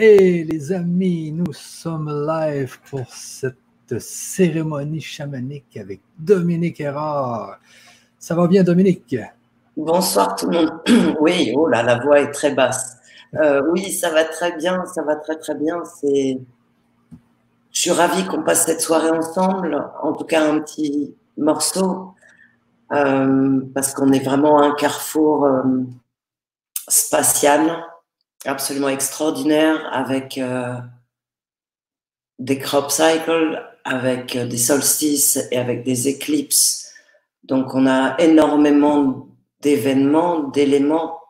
Et les amis, nous sommes live pour cette cérémonie chamanique avec Dominique Erard. Ça va bien, Dominique? Bonsoir tout le monde. Oui, oh là, la voix est très basse. Euh, oui, ça va très bien, ça va très très bien. C'est, je suis ravie qu'on passe cette soirée ensemble. En tout cas, un petit morceau euh, parce qu'on est vraiment un carrefour euh, spatial absolument extraordinaire avec euh, des crop cycles, avec euh, des solstices et avec des éclipses. Donc on a énormément d'événements, d'éléments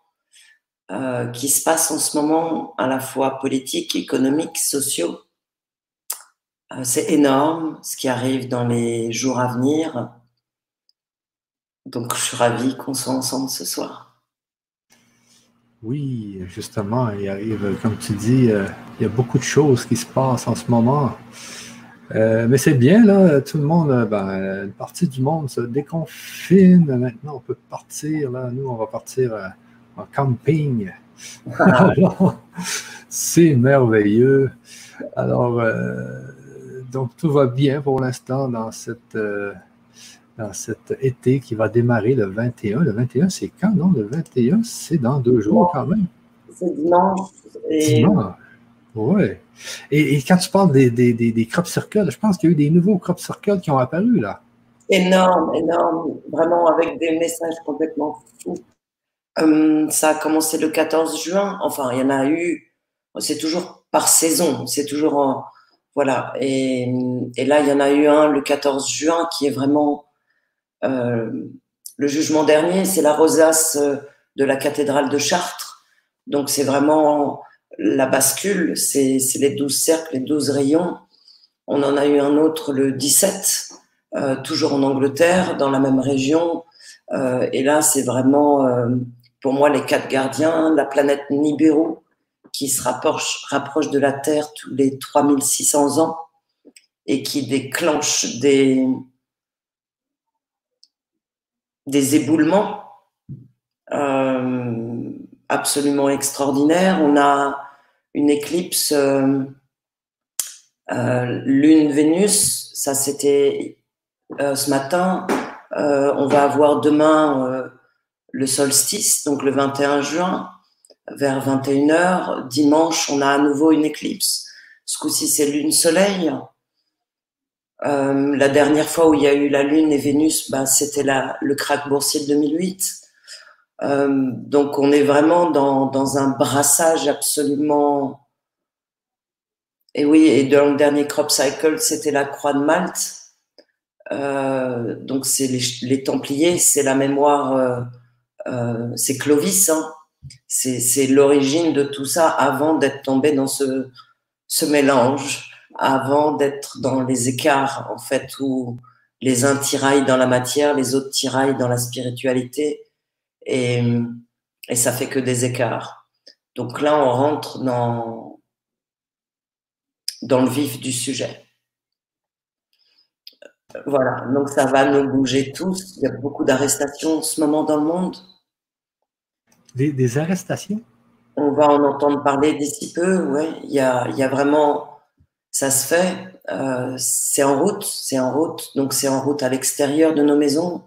euh, qui se passent en ce moment, à la fois politiques, économiques, sociaux. Euh, c'est énorme ce qui arrive dans les jours à venir. Donc je suis ravie qu'on soit ensemble ce soir. Oui, justement, il arrive, comme tu dis, euh, il y a beaucoup de choses qui se passent en ce moment. Euh, mais c'est bien, là, tout le monde, euh, ben, une partie du monde se déconfine. Maintenant, on peut partir, là. Nous, on va partir en camping. c'est merveilleux. Alors, donc, tout va bien pour l'instant dans cette dans cet été qui va démarrer le 21. Le 21, c'est quand, non? Le 21, c'est dans deux jours quand même. C'est dimanche. Dimanche. Oui. Et, quand tu parles des, des, des, crop circles, je pense qu'il y a eu des nouveaux crop circles qui ont apparu là. Énorme, énorme. Vraiment avec des messages complètement fous. Hum, ça a commencé le 14 juin. Enfin, il y en a eu. C'est toujours par saison. C'est toujours en. Voilà. Et, et, là, il y en a eu un le 14 juin qui est vraiment le jugement dernier, c'est la rosace euh, de la cathédrale de Chartres. Donc c'est vraiment la bascule, c'est les douze cercles, les douze rayons. On en a eu un autre le 17, euh, toujours en Angleterre, dans la même région. Euh, et là, c'est vraiment, euh, pour moi, les quatre gardiens, la planète Nibiru, qui se rapproche, rapproche de la Terre tous les 3600 ans et qui déclenche des, des éboulements euh, absolument extraordinaires. On a une éclipse euh, euh, Lune-Vénus, ça c'était ce matin. on va avoir demain le solstice, donc le 21 juin, vers 21h. Dimanche, on a à nouveau une éclipse. Ce coup-ci, c'est Lune-Soleil. Euh, la dernière fois où il y a eu la Lune et Vénus, ben, c'était le krach boursier de 2008. Euh, donc on est vraiment dans, dans, un brassage absolument... Et oui, et dans le dernier crop cycle, c'était la croix de Malte. Euh, donc c'est les, les, Templiers, c'est la mémoire, euh, euh, c'est Clovis. Hein. C'est l'origine de tout ça avant d'être tombé dans ce, ce mélange avant d'être dans les écarts, en fait, où les uns tiraillent dans la matière, les autres tiraillent dans la spiritualité, et, et ça fait que des écarts. Donc là, on rentre dans, dans le vif du sujet. Voilà, donc ça va nous bouger tous. Il y a beaucoup d'arrestations en ce moment dans le monde. Des, des arrestations? On va en entendre parler d'ici peu, oui. Il il y a vraiment ça se fait, euh, c'est en route, c'est en route, donc c'est en route à l'extérieur de nos maisons,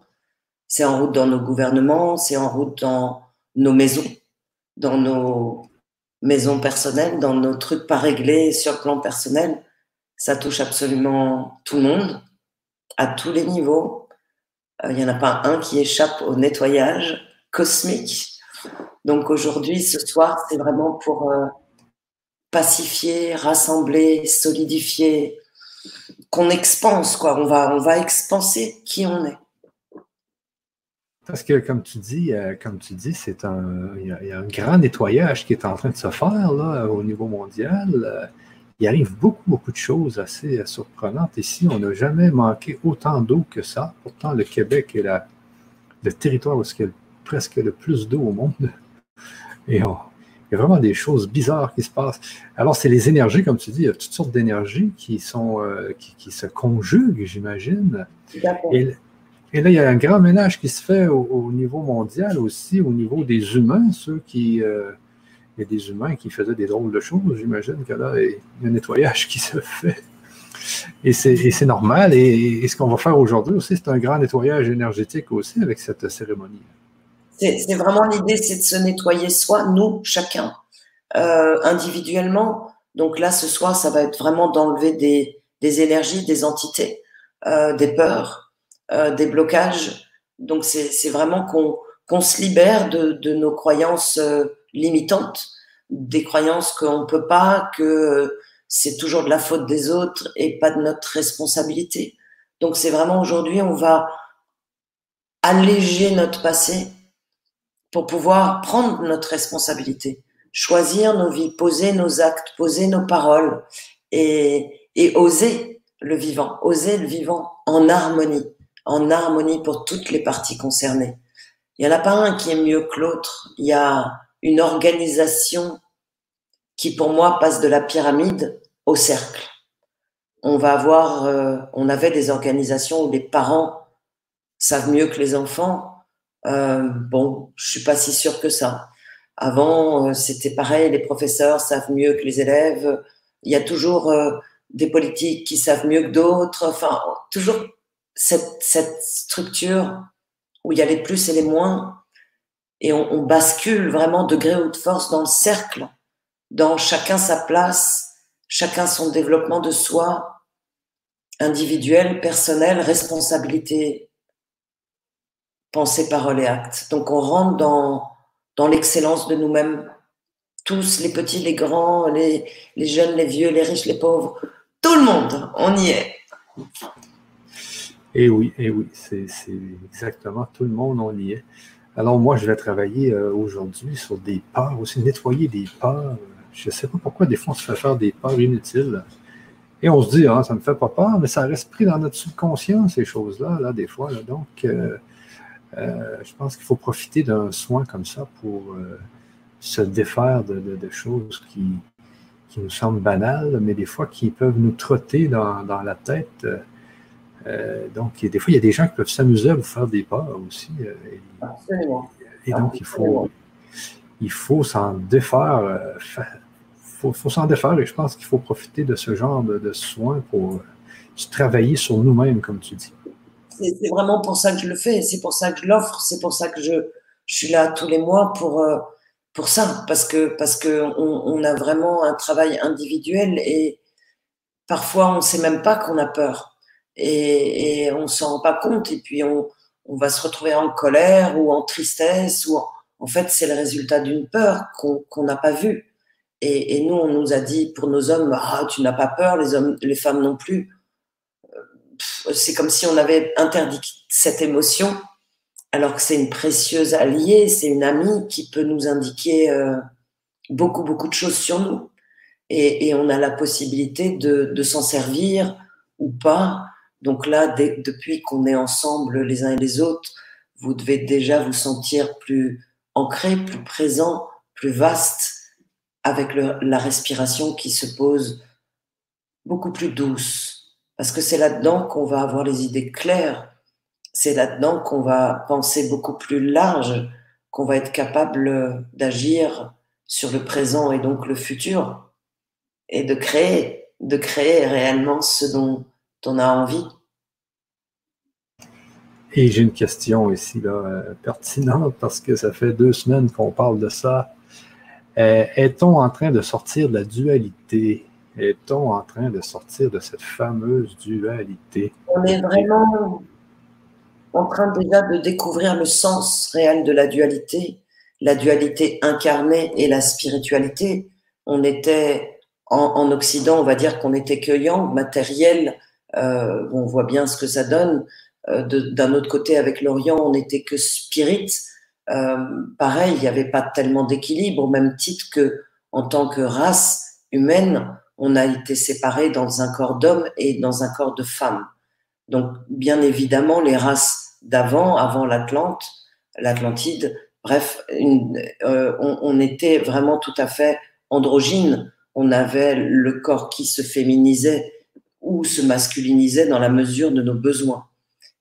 c'est en route dans nos gouvernements, c'est en route dans nos maisons, dans nos maisons personnelles, dans nos trucs pas réglés sur le plan personnel. Ça touche absolument tout le monde, à tous les niveaux. Il euh, n'y en a pas un qui échappe au nettoyage cosmique. Donc aujourd'hui, ce soir, c'est vraiment pour euh, pacifier, rassembler, solidifier, qu'on expanse, quoi. On va, on va expanser qui on est. Parce que, comme tu dis, euh, comme tu dis, c'est un, il y, a, un grand nettoyage qui est en train de se faire là, au niveau mondial. Euh, il arrive beaucoup, beaucoup de choses assez euh, surprenantes ici. On n'a jamais manqué autant d'eau que ça. Pourtant, le Québec est la, le territoire où il y a presque le plus d'eau au monde. Et on, il y a vraiment des choses bizarres qui se passent. Alors, c'est les énergies, comme tu dis, il y a toutes sortes d'énergies qui sont euh, qui, se conjuguent, j'imagine. Et, et, là, il y a un grand ménage qui se fait au, niveau mondial aussi, au niveau des humains, ceux qui, euh, il y a des humains qui faisaient des drôles de choses. J'imagine que là, il y a un nettoyage qui se fait. Et c'est normal. Et, ce qu'on va faire aujourd'hui aussi, c'est un grand nettoyage énergétique aussi avec cette cérémonie. C'est vraiment l'idée, c'est de se nettoyer soi, nous, chacun, euh, individuellement. Donc là, ce soir, ça va être vraiment d'enlever des, des, énergies, des entités, euh, des peurs, euh, des blocages. Donc c'est vraiment qu'on se libère de, de nos croyances limitantes, des croyances qu'on ne peut pas, que c'est toujours de la faute des autres et pas de notre responsabilité. Donc c'est vraiment aujourd'hui, on va alléger notre passé pour pouvoir prendre notre responsabilité, choisir nos vies, poser nos actes, poser nos paroles et, et oser le vivant, oser le vivant en harmonie, en harmonie pour toutes les parties concernées. Il n'y en a pas un qui est mieux que l'autre. Il y a une organisation qui, pour moi, passe de la pyramide au cercle. On va avoir, euh, on avait des organisations où les parents savent mieux que les enfants. Euh, bon, je suis pas si sûre que ça. Avant, euh, c'était pareil, les professeurs savent mieux que les élèves. Il y a toujours des politiques qui savent mieux que d'autres. Enfin, toujours cette, cette structure où il y a les plus et les moins, et on, bascule vraiment de gré ou de force dans le cercle, dans chacun sa place, chacun son développement de soi, individuel, personnel, responsabilité, pensée, parole et acte. Donc on rentre dans, dans l'excellence de nous-mêmes, tous, les petits, les grands, les, les jeunes, les vieux, les riches, les pauvres, tout le monde, on y est. Et eh oui, et eh oui, c'est exactement tout le monde, on y est. Alors moi, je vais travailler euh, aujourd'hui sur des parts, aussi nettoyer des parts. Je ne sais pas pourquoi des fois on se fait faire des parts inutiles. Et on se dit, ah, ça ne me fait pas peur, mais ça reste pris dans notre subconscient, ces choses-là, là, des fois. Donc, euh, euh, je pense qu'il faut profiter d'un soin comme ça pour se défaire de, choses qui, qui, nous semblent banales, mais des fois qui peuvent nous trotter dans, dans la tête euh, donc, des fois, il y a des gens qui peuvent s'amuser à vous faire des pas aussi. Euh, et, donc, il faut, il faut s'en défaire. Euh, faut, faut s'en défaire et je pense qu'il faut profiter de ce genre de, soins pour travailler sur nous-mêmes, comme tu dis. C'est vraiment pour ça que je le fais, c'est pour ça que je l'offre, c'est pour ça que je, je, suis là tous les mois pour, pour ça, parce que parce que on, a vraiment un travail individuel et parfois on ne sait même pas qu'on a peur et, et on s'en rend pas compte et puis on, on, va se retrouver en colère ou en tristesse ou en, fait c'est le résultat d'une peur qu'on n'a pas vue. Et, et, nous on nous a dit pour nos hommes ah tu n'as pas peur les hommes les femmes non plus euh, c'est comme si on avait interdit cette émotion alors que c'est une précieuse alliée c'est une amie qui peut nous indiquer euh, beaucoup beaucoup de choses sur nous et, on a la possibilité de s'en servir ou pas donc là, depuis qu'on est ensemble les uns et les autres, vous devez déjà vous sentir plus ancré, plus présent, plus vaste, avec la respiration qui se pose beaucoup plus douce. Parce que c'est là-dedans qu'on va avoir les idées claires, c'est là-dedans qu'on va penser beaucoup plus large, qu'on va être capable d'agir sur le présent et donc le futur, et de créer, de créer réellement ce dont on a envie. Et j'ai une question ici, là, euh, pertinente, parce que ça fait deux semaines qu'on parle de ça. Euh, est-on en train de sortir de la dualité? Est-on en train de sortir de cette fameuse dualité? On est vraiment en train déjà de découvrir le sens réel de la dualité, la dualité incarnée et la spiritualité. On était en, Occident, on va dire qu'on était yang, matériel, euh, on voit bien ce que ça donne. Euh, d'un autre côté, avec l'Orient, on n'était que spirit. Euh, pareil, il n'y avait pas tellement d'équilibre, au même titre que en tant que race humaine, on a été séparés dans un corps d'homme et dans un corps de femme. Donc, bien évidemment, les races d'avant, avant l'Atlante, l'Atlantide, bref, euh, on, était vraiment tout à fait androgyne. On avait le corps qui se féminisait ou se masculinisait dans la mesure de nos besoins.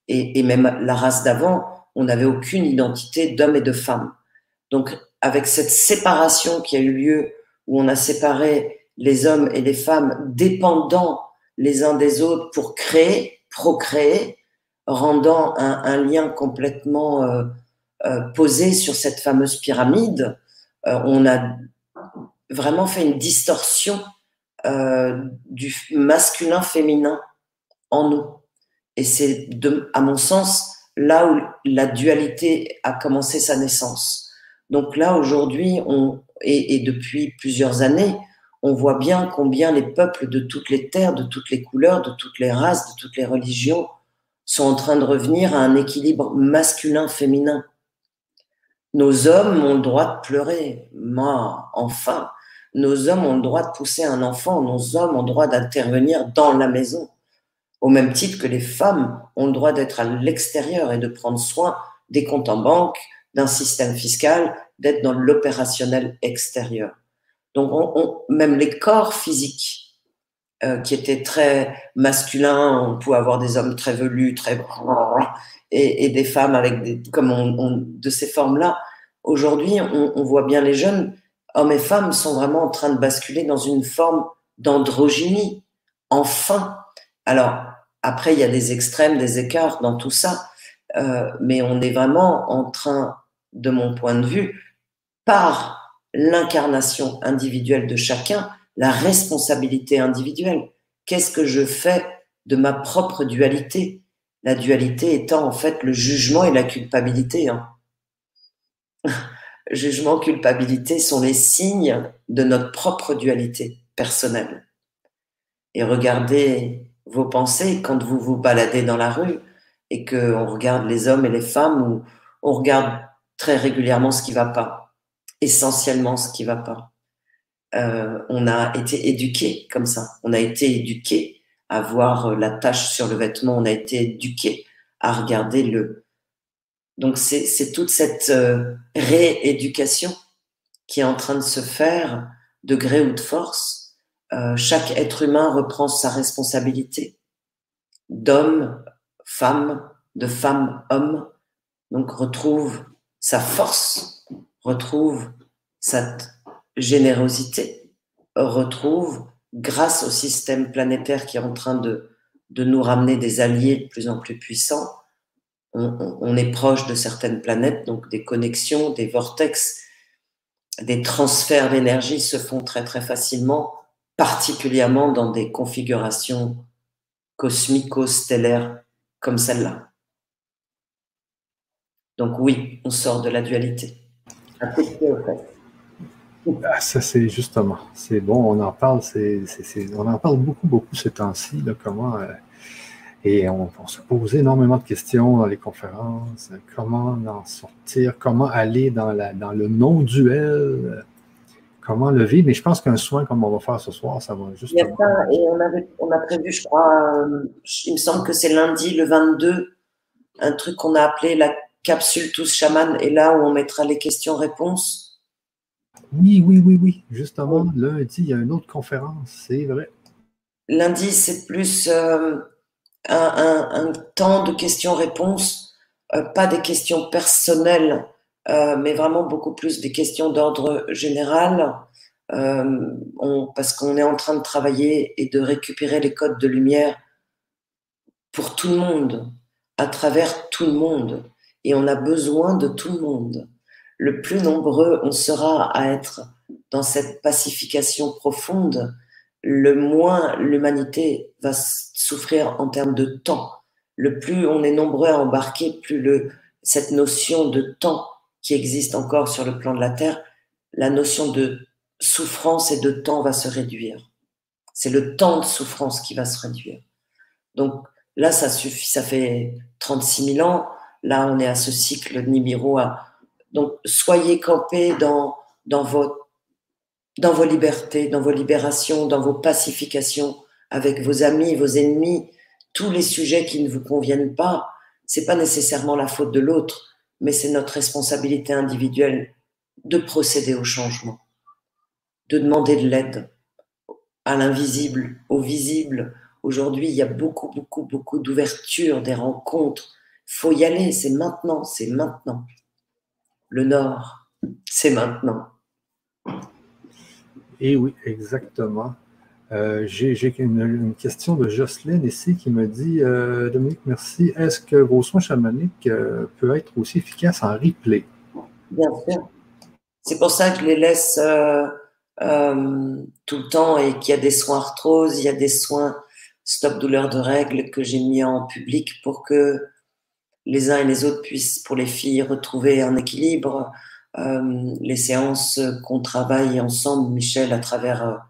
Et, et même la race d'avant, on n'avait aucune identité d'homme et de femme. Donc, avec cette séparation qui a eu lieu, où on a séparé les hommes et les femmes dépendants les uns des autres pour créer, procréer, rendant un, lien complètement euh, euh, posé sur cette fameuse pyramide, euh, on a vraiment fait une distorsion du masculin-féminin en nous. Et c'est, à mon sens, là où la dualité a commencé sa naissance. Donc là, aujourd'hui, on, et, et, depuis plusieurs années, on voit bien combien les peuples de toutes les terres, de toutes les couleurs, de toutes les races, de toutes les religions sont en train de revenir à un équilibre masculin-féminin. Nos hommes ont le droit de pleurer. Moi, enfin, nos hommes ont le droit de pousser un enfant. Nos hommes ont le droit d'intervenir dans la maison. Au même titre que les femmes ont le droit d'être à l'extérieur et de prendre soin des comptes en banque, d'un système fiscal, d'être dans l'opérationnel extérieur. Donc, on, même les corps physiques, euh, qui étaient très masculins, on pouvait avoir des hommes très velus, très et, et des femmes avec des, comme on, de ces formes-là. Aujourd'hui, on, on, voit bien les jeunes hommes et femmes sont vraiment en train de basculer dans une forme d'androgynie. Enfin, alors après, il y a des extrêmes, des écarts dans tout ça, euh, mais on est vraiment en train, de mon point de vue, par l'incarnation individuelle de chacun, la responsabilité individuelle. Qu'est-ce que je fais de ma propre dualité? La dualité étant en fait le jugement et la culpabilité. Hein. jugement, culpabilité sont les signes de notre propre dualité personnelle. Et regardez vos pensées quand vous vous baladez dans la rue et qu'on regarde les hommes et les femmes ou on regarde très régulièrement ce qui va pas essentiellement ce qui va pas. Euh, on a été éduqué comme ça. On a été éduqué à voir la tache sur le vêtement. On a été éduqué à regarder le. Donc c'est toute cette euh, rééducation qui est en train de se faire de gré ou de force. Euh, chaque être humain reprend sa responsabilité d'homme, femme, de femme, homme. Donc retrouve sa force retrouve cette générosité, retrouve, grâce au système planétaire qui est en train de, de nous ramener des alliés de plus en plus puissants, on, est proche de certaines planètes, donc des connexions, des vortex, des transferts d'énergie se font très très facilement, particulièrement dans des configurations cosmico-stellaires comme celle-là. Donc oui, on sort de la dualité. Ah, ça, c'est justement. C'est bon, on en parle, c'est, on en parle beaucoup, beaucoup ces temps-ci, comment. Euh, et on, se pose énormément de questions dans les conférences. Comment en sortir, comment aller dans, la, dans le non-duel, comment le vivre. Mais je pense qu'un soin comme on va faire ce soir, ça va juste. Il y a ça, et on, avait, on a prévu, je crois, euh, il me semble que c'est lundi, le 22, un truc qu'on a appelé la capsule tous chaman et là où on mettra les questions-réponses? Oui, oui, oui, oui. Justement, lundi, il y a une autre conférence, c'est vrai. Lundi, c'est plus euh, un, temps de questions-réponses, euh, pas des questions personnelles, euh, mais vraiment beaucoup plus des questions d'ordre général. parce qu'on est en train de travailler et de récupérer les codes de lumière pour tout le monde, à travers tout le monde et on a besoin de tout le monde. Le plus nombreux on sera à être dans cette pacification profonde, le moins l'humanité va souffrir en termes de temps. Le plus on est nombreux à embarquer, plus le, cette notion de temps qui existe encore sur le plan de la Terre, la notion de souffrance et de temps va se réduire. C'est le temps de souffrance qui va se réduire. Donc là, ça suffit, ça fait 36 000 ans Là, on est à ce cycle de Nibiru. Donc, soyez campés dans, dans, vos, dans vos libertés, dans vos libérations, dans vos pacifications avec vos amis, vos ennemis, tous les sujets qui ne vous conviennent pas. C'est pas nécessairement la faute de l'autre, mais c'est notre responsabilité individuelle de procéder au changement, de demander de l'aide à l'invisible, au visible. Aujourd'hui, il y a beaucoup, beaucoup, beaucoup d'ouverture, des rencontres, faut y aller, c'est maintenant, c'est maintenant. Le Nord, C'est maintenant. Et oui, exactement. Euh, j'ai une, question de Jocelyne ici qui me dit euh, Dominique, merci. Est-ce que vos soins chamaniques euh, peuvent être aussi efficaces en replay? Bien sûr. C'est pour ça que je les laisse tout le temps et qu'il y a des soins arthrose, il y a des soins stop douleur de règles que j'ai mis en public pour que les uns et les autres puissent, pour les filles, retrouver un équilibre. les séances qu'on travaille ensemble, Michel, à travers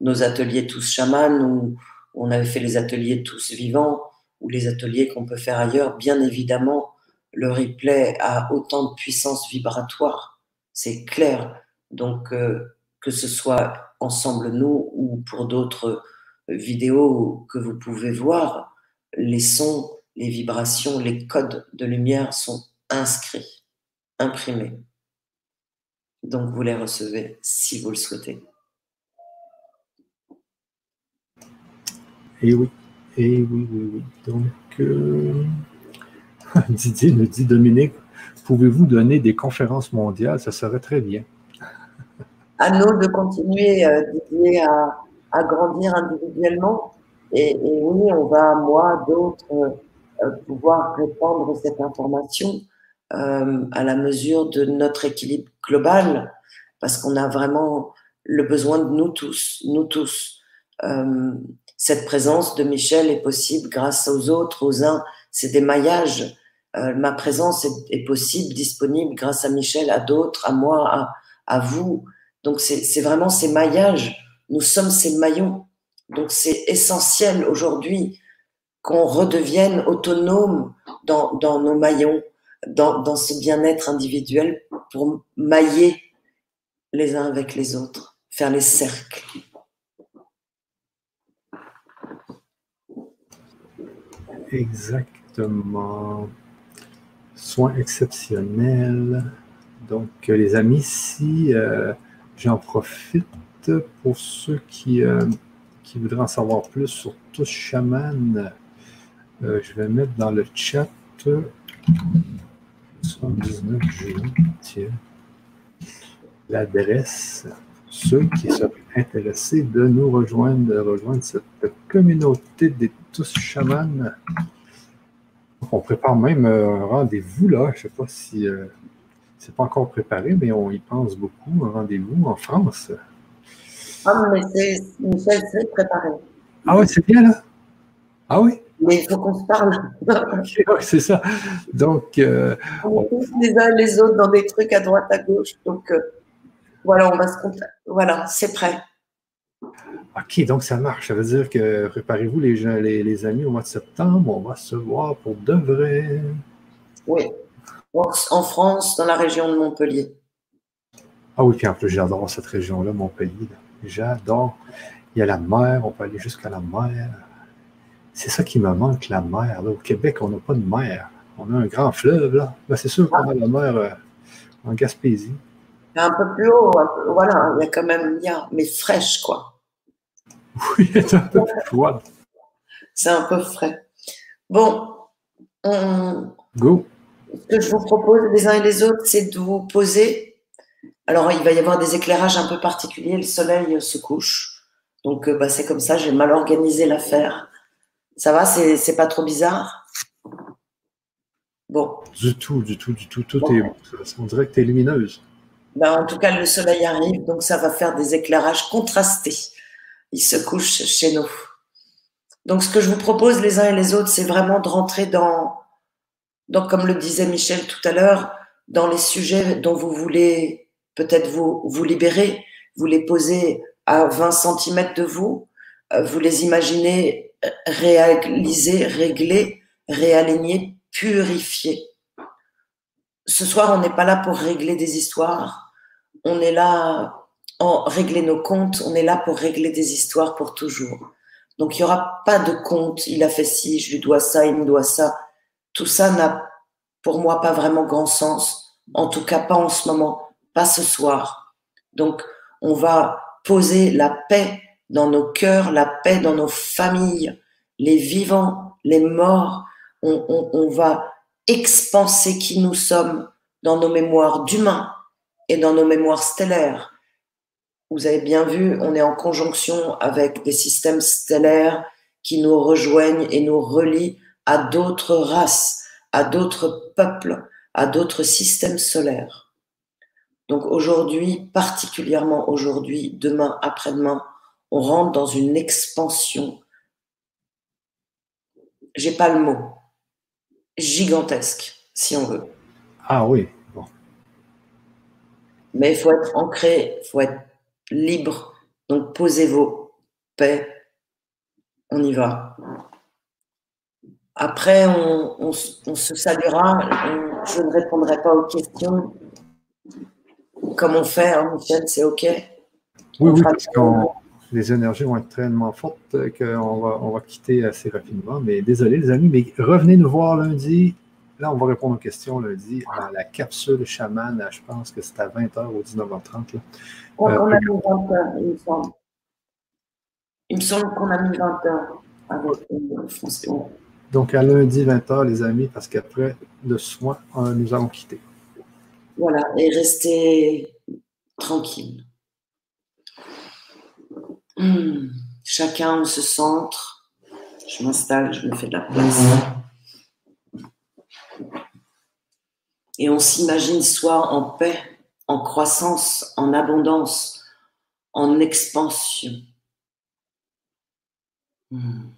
nos ateliers tous chamans, où on avait fait les ateliers tous vivants, ou les ateliers qu'on peut faire ailleurs, bien évidemment, le replay a autant de puissance vibratoire, c'est clair. Donc, euh, que ce soit ensemble nous ou pour d'autres vidéos que vous pouvez voir, les sons, les vibrations, les codes de lumière sont inscrits, imprimés. Donc, vous les recevez si vous le souhaitez. Et oui, et oui, oui, oui. Donc, euh, Didier nous dit, Dominique, pouvez-vous donner des conférences mondiales? Ça serait très bien. À nous de continuer, euh, Didier, à, grandir individuellement. Et, oui, on va, moi, d'autres, euh, pouvoir répandre cette information à la mesure de notre équilibre global, parce qu'on a vraiment le besoin de nous tous, nous tous cette présence de Michel est possible grâce aux autres, aux uns. C'est des maillages. Euh, ma présence est, possible, disponible grâce à Michel, à d'autres, à moi, à, à vous. Donc c'est vraiment ces maillages. Nous sommes ces maillons. Donc c'est essentiel aujourd'hui qu'on redevienne autonome dans, nos maillons, dans, dans ce bien-être individuel pour mailler les uns avec les autres, faire les cercles. Exactement. Soins exceptionnels. Donc, euh, les amis, si euh, j'en profite pour ceux qui, euh, qui voudraient en savoir plus sur Tous Chaman, je vais mettre dans le chat 79 juin, tiens, l'adresse ceux qui seraient intéressés de nous rejoindre, de rejoindre cette communauté des tous chamans. On prépare même un rendez-vous là. Je ne sais pas si euh, c'est pas encore préparé, mais on y pense beaucoup. Un rendez-vous en France. Ah, mais c'est Michel, c'est préparé. Ah oui, c'est bien là? Ah oui? Mais il faut qu'on se parle. c'est ça. Donc. Euh, on est tous les uns les autres dans des trucs à droite, à gauche. Donc, euh, voilà, on va se Voilà, c'est prêt. OK, donc ça marche. Ça veut dire que préparez-vous les, les, amis au mois de septembre, on va se voir pour de vrai. Oui, en France, dans la région de Montpellier. Ah oui, puis en plus, j'adore cette région-là, Montpellier. J'adore. Il y a la mer, on peut aller jusqu'à la mer. C'est ça qui me manque, la mer. Au Québec, on n'a pas de mer. On a un grand fleuve, là. Ben, c'est sûr qu'on a la mer euh, en Gaspésie un peu plus haut, voilà, il y a quand même, a, mais fraîche, quoi. Oui, c'est un peu froid. C'est un peu frais. Bon, Go. Ce que je vous propose les uns et les autres, c'est de vous poser. Alors, il va y avoir des éclairages un peu particuliers. Le soleil se couche. Donc, euh, bah, c'est comme ça. J'ai mal organisé l'affaire. Ça va C'est pas trop bizarre? Bon. Du tout, du tout, du tout. Tout est. On dirait que tu es lumineuse. Ben, en tout cas, le soleil arrive, donc ça va faire des éclairages contrastés. Il se couche chez nous. Donc, ce que je vous propose les uns et les autres, c'est vraiment de rentrer dans, dans, comme le disait Michel tout à l'heure, dans les sujets dont vous voulez peut-être vous, vous libérer, vous les poser à 20 cm de vous, euh, vous les imaginez réaliser, régler, réaligner, purifier. Ce soir, on n'est pas là pour régler des histoires, on est là en régler nos comptes, on est là pour régler des histoires pour toujours. Donc il n'y aura pas de compte, il a fait ci, je lui dois ça, il me doit ça. Tout ça n'a pour moi pas vraiment grand sens, en tout cas pas en ce moment, pas ce soir. Donc on va poser la paix dans nos cœurs, la paix dans nos familles, les vivants, les morts. On, va expanser qui nous sommes dans nos mémoires d'humains, et dans nos mémoires stellaires. Vous avez bien vu, on est en conjonction avec des systèmes stellaires qui nous rejoignent et nous relient à d'autres races, à d'autres peuples, à d'autres systèmes solaires. Donc aujourd'hui, particulièrement aujourd'hui, demain, après-demain, on rentre dans une expansion. J'ai pas le mot. Gigantesque, si on veut. Ah oui, bon. Mais il faut être ancré, il faut être libre. Donc posez vos paix. On y va. Après, on, se saluera. je ne répondrai pas aux questions. Comme on fait, hein, Michel, c'est OK? Oui, oui, parce les énergies vont être tellement fortes qu'on va, on va quitter assez rapidement. Mais désolé, les amis, mais revenez nous voir lundi. Là, on va répondre aux questions lundi à la capsule chaman. Je pense que c'est à 20h ou 19h30. On, a mis 20h, il me semble. Il me semble qu'on a mis 20h avec une Donc, à lundi 20h, les amis, parce qu'après le soin, euh, nous allons quitter. Voilà, et restez tranquille. Hmm. Chacun se centre. Je m'installe, je me fais de la place. Et on s'imagine soi en paix, en croissance, en abondance, en expansion. Hmm.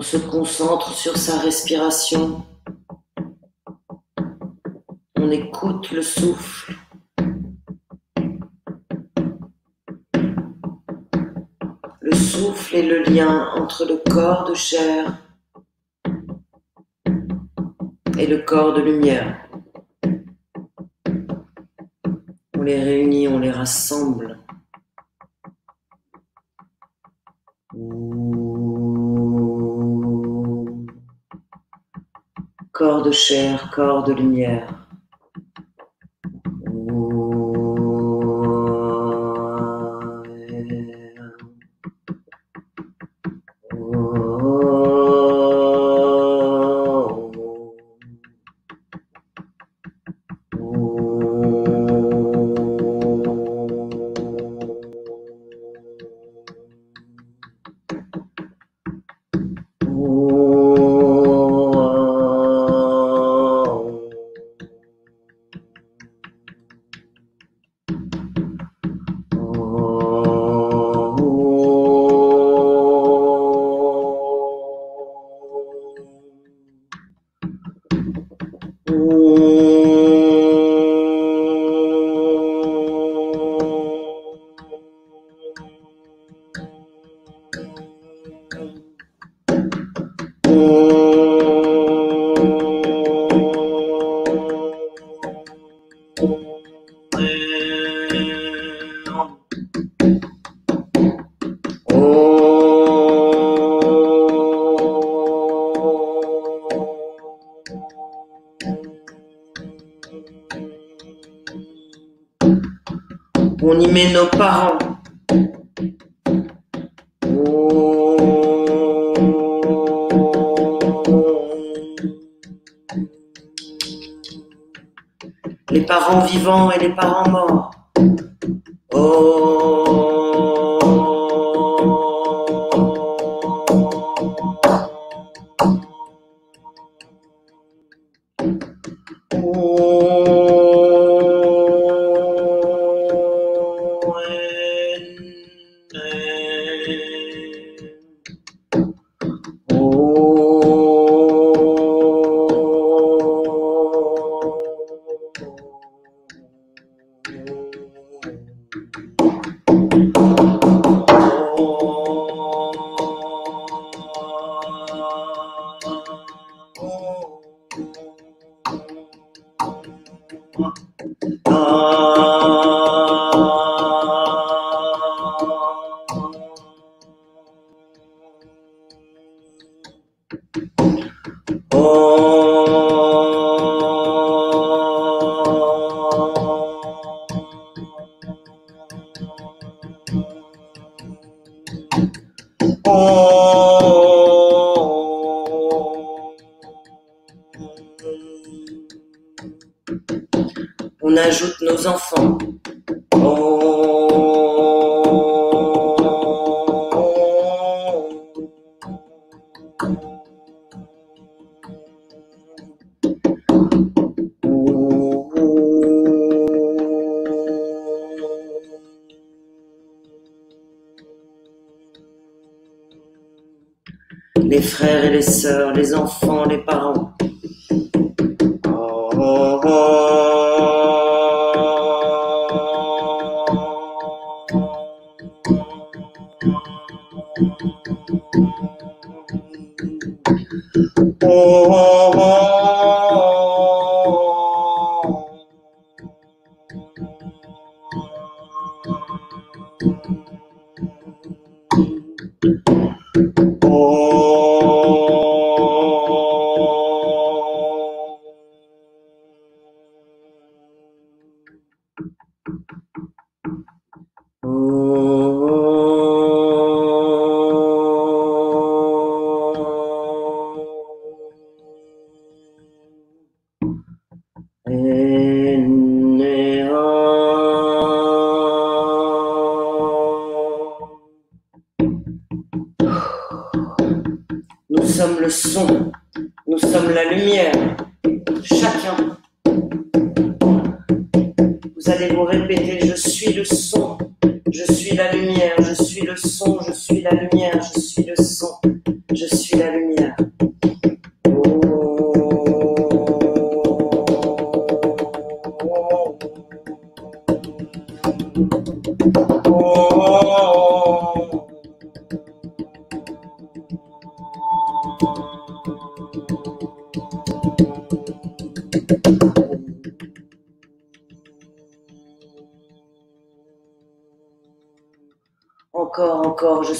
On se concentre sur sa respiration. On écoute le souffle. Le souffle est le lien entre le corps de chair et le corps de lumière. On les réunit, on les rassemble. corps de chair, corps de lumière. vivants et les parents frères et les sœurs, les enfants, les parents. Nous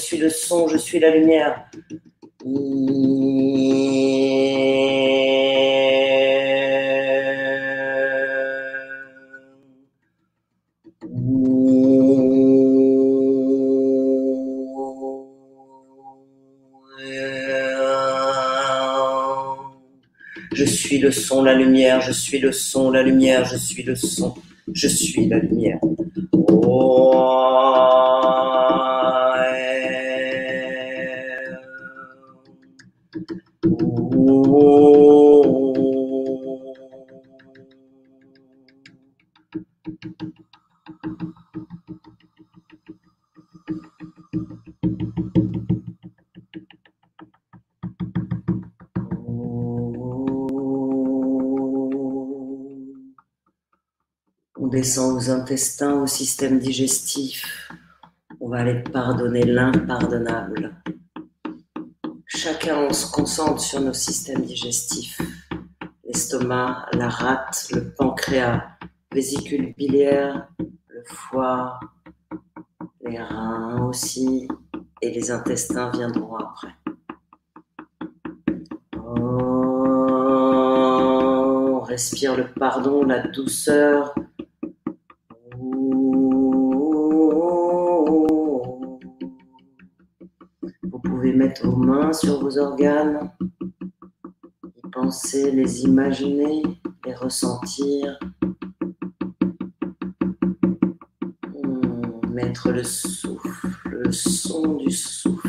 suis le son, je suis la lumière. Je suis le son, la lumière, je suis le son, la lumière, je suis le son, je suis la lumière. On aux intestins, au système digestif. On va aller pardonner l'impardonnable. Chacun, on se concentre sur nos systèmes digestifs. L'estomac, la rate, le pancréas, vésicule biliaire, le foie, les reins aussi, et les intestins viendront après. On respire le pardon, la douceur. Sur vos organes, y penser, les imaginer, les ressentir. Mettre le souffle, le son du souffle,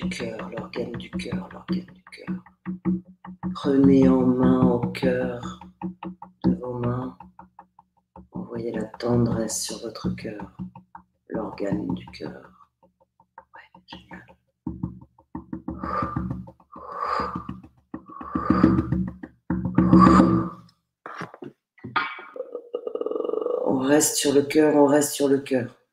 cœur, l'organe du cœur, l'organe du cœur. Prenez en main au cœur de vos mains. Envoyez la tendresse sur votre cœur, l'organe du cœur. Ouais, génial. On reste sur le cœur, on reste sur le cœur.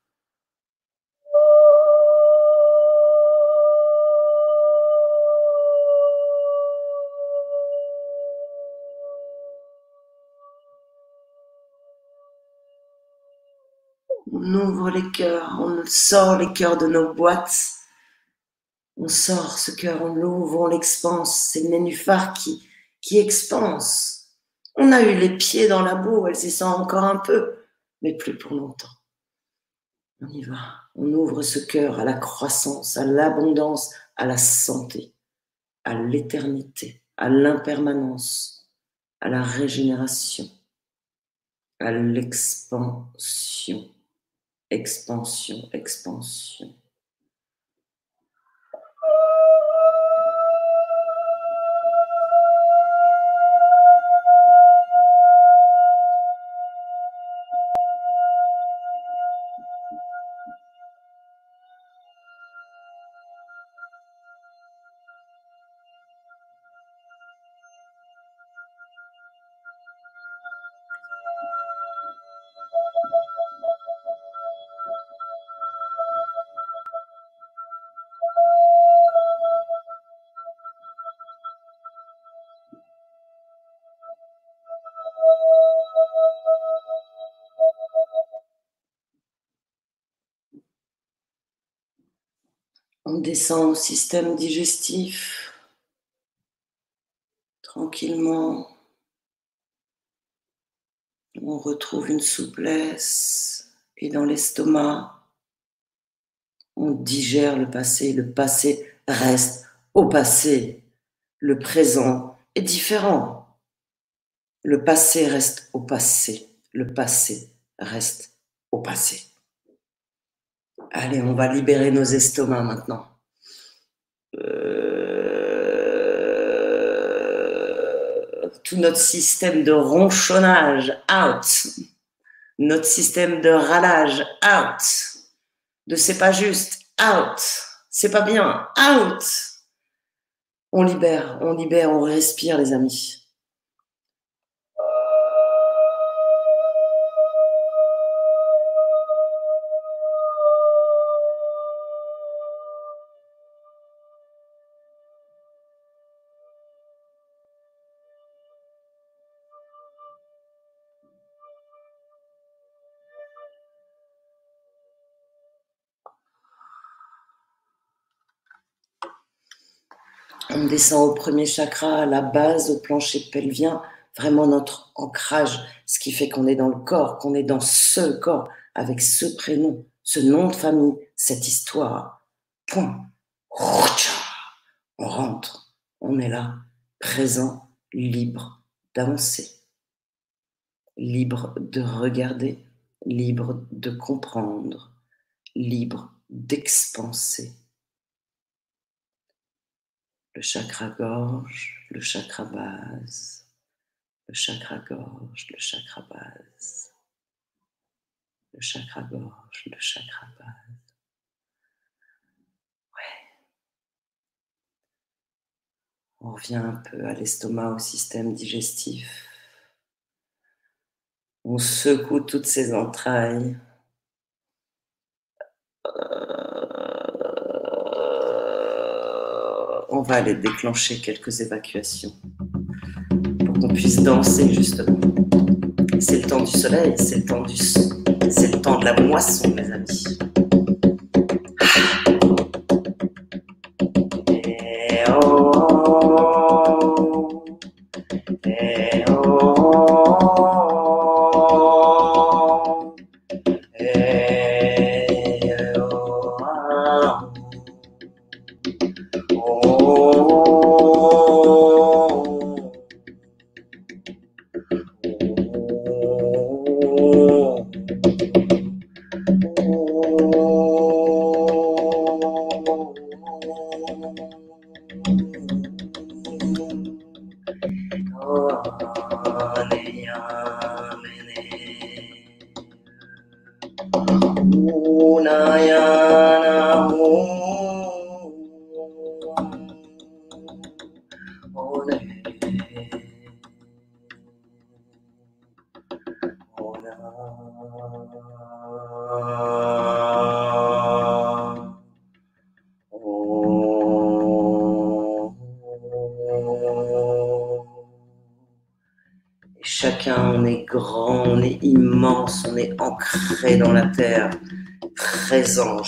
Sort les cœurs de nos boîtes. On sort ce cœur, on l'ouvre, on l'expanse. C'est le nénuphar qui, qui expanse. On a eu les pieds dans la boue, elle s'y sent encore un peu, mais plus pour longtemps. On y va. On ouvre ce cœur à la croissance, à l'abondance, à la santé, à l'éternité, à l'impermanence, à la régénération, à l'expansion, expansion, expansion. Descend au système digestif tranquillement. On retrouve une souplesse et dans l'estomac, on digère le passé. Le passé reste au passé. Le présent est différent. Le passé reste au passé. Le passé reste au passé. Allez, on va libérer nos estomacs maintenant. Euh, tout notre système de ronchonnage, out. Notre système de ralage, out. De c'est pas juste, out. C'est pas bien, out. On libère, on libère, on respire, les amis. Descend au premier chakra, à la base, au plancher pelvien, vraiment notre ancrage, ce qui fait qu'on est dans le corps, qu'on est dans ce corps, avec ce prénom, ce nom de famille, cette histoire. Point. On rentre, on est là, présent, libre d'avancer, libre de regarder, libre de comprendre, libre d'expanser le chakra gorge, le chakra base, le chakra gorge, le chakra base, le chakra gorge, le chakra base. Ouais. On revient un peu à l'estomac, au système digestif. On secoue toutes ses entrailles on va aller déclencher quelques évacuations pour qu'on puisse danser justement. C'est le temps du soleil, c'est le temps du son, c'est le temps de la moisson, mes amis.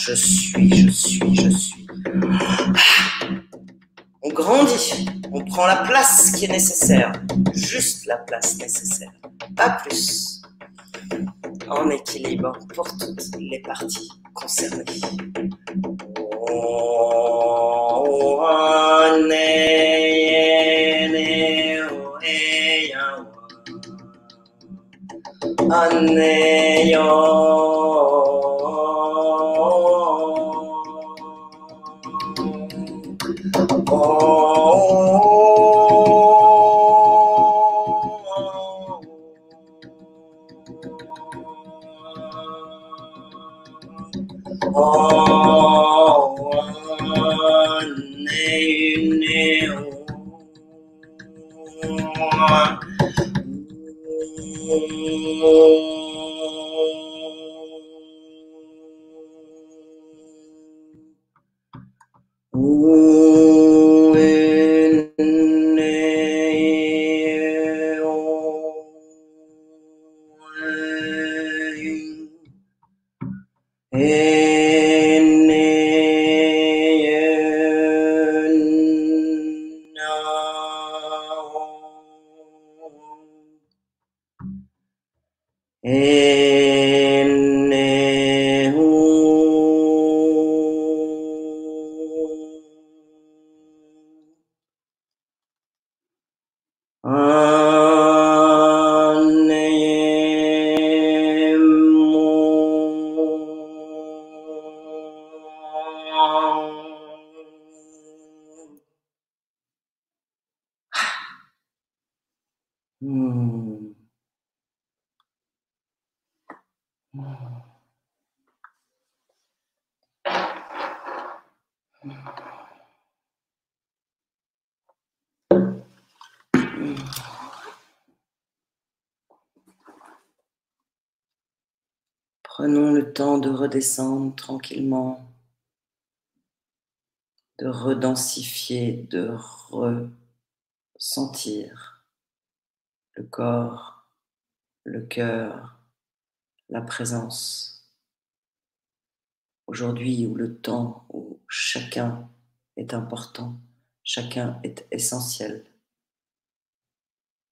Je suis, je suis, je suis. On grandit, on prend la place qui est nécessaire, juste la place nécessaire, pas plus, en équilibre pour toutes les parties concernées. De redescendre tranquillement, de redensifier, de ressentir le corps, le cœur, la présence. Aujourd'hui, où le temps, où chacun est important, chacun est essentiel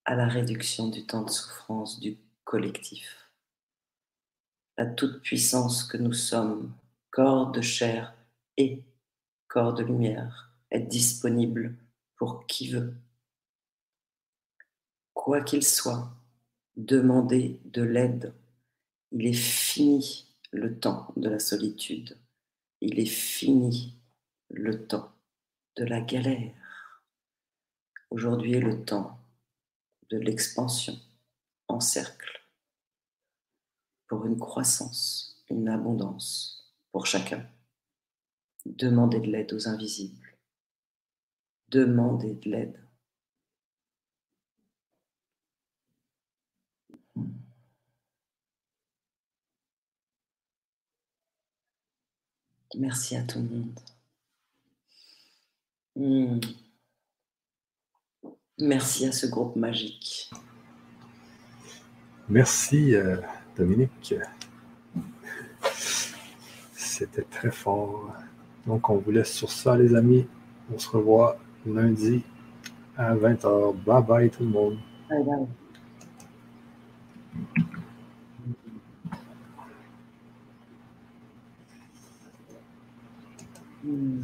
à la réduction du temps de souffrance du collectif la toute-puissance que nous sommes, corps de chair et corps de lumière, est disponible pour qui veut. Quoi qu'il soit, demandez de l'aide. Il est fini le temps de la solitude. Il est fini le temps de la galère. Aujourd'hui est le temps de l'expansion en cercle pour une croissance, une abondance pour chacun. Demandez de l'aide aux invisibles. Demandez de l'aide. Merci à tout le monde. Hmm. Merci à ce groupe magique. Merci. Euh, Dominique. C'était très fort. Donc, on vous laisse sur ça, les amis. On se revoit lundi à 20h. Bye bye, tout le monde. Bye bye. Hmm.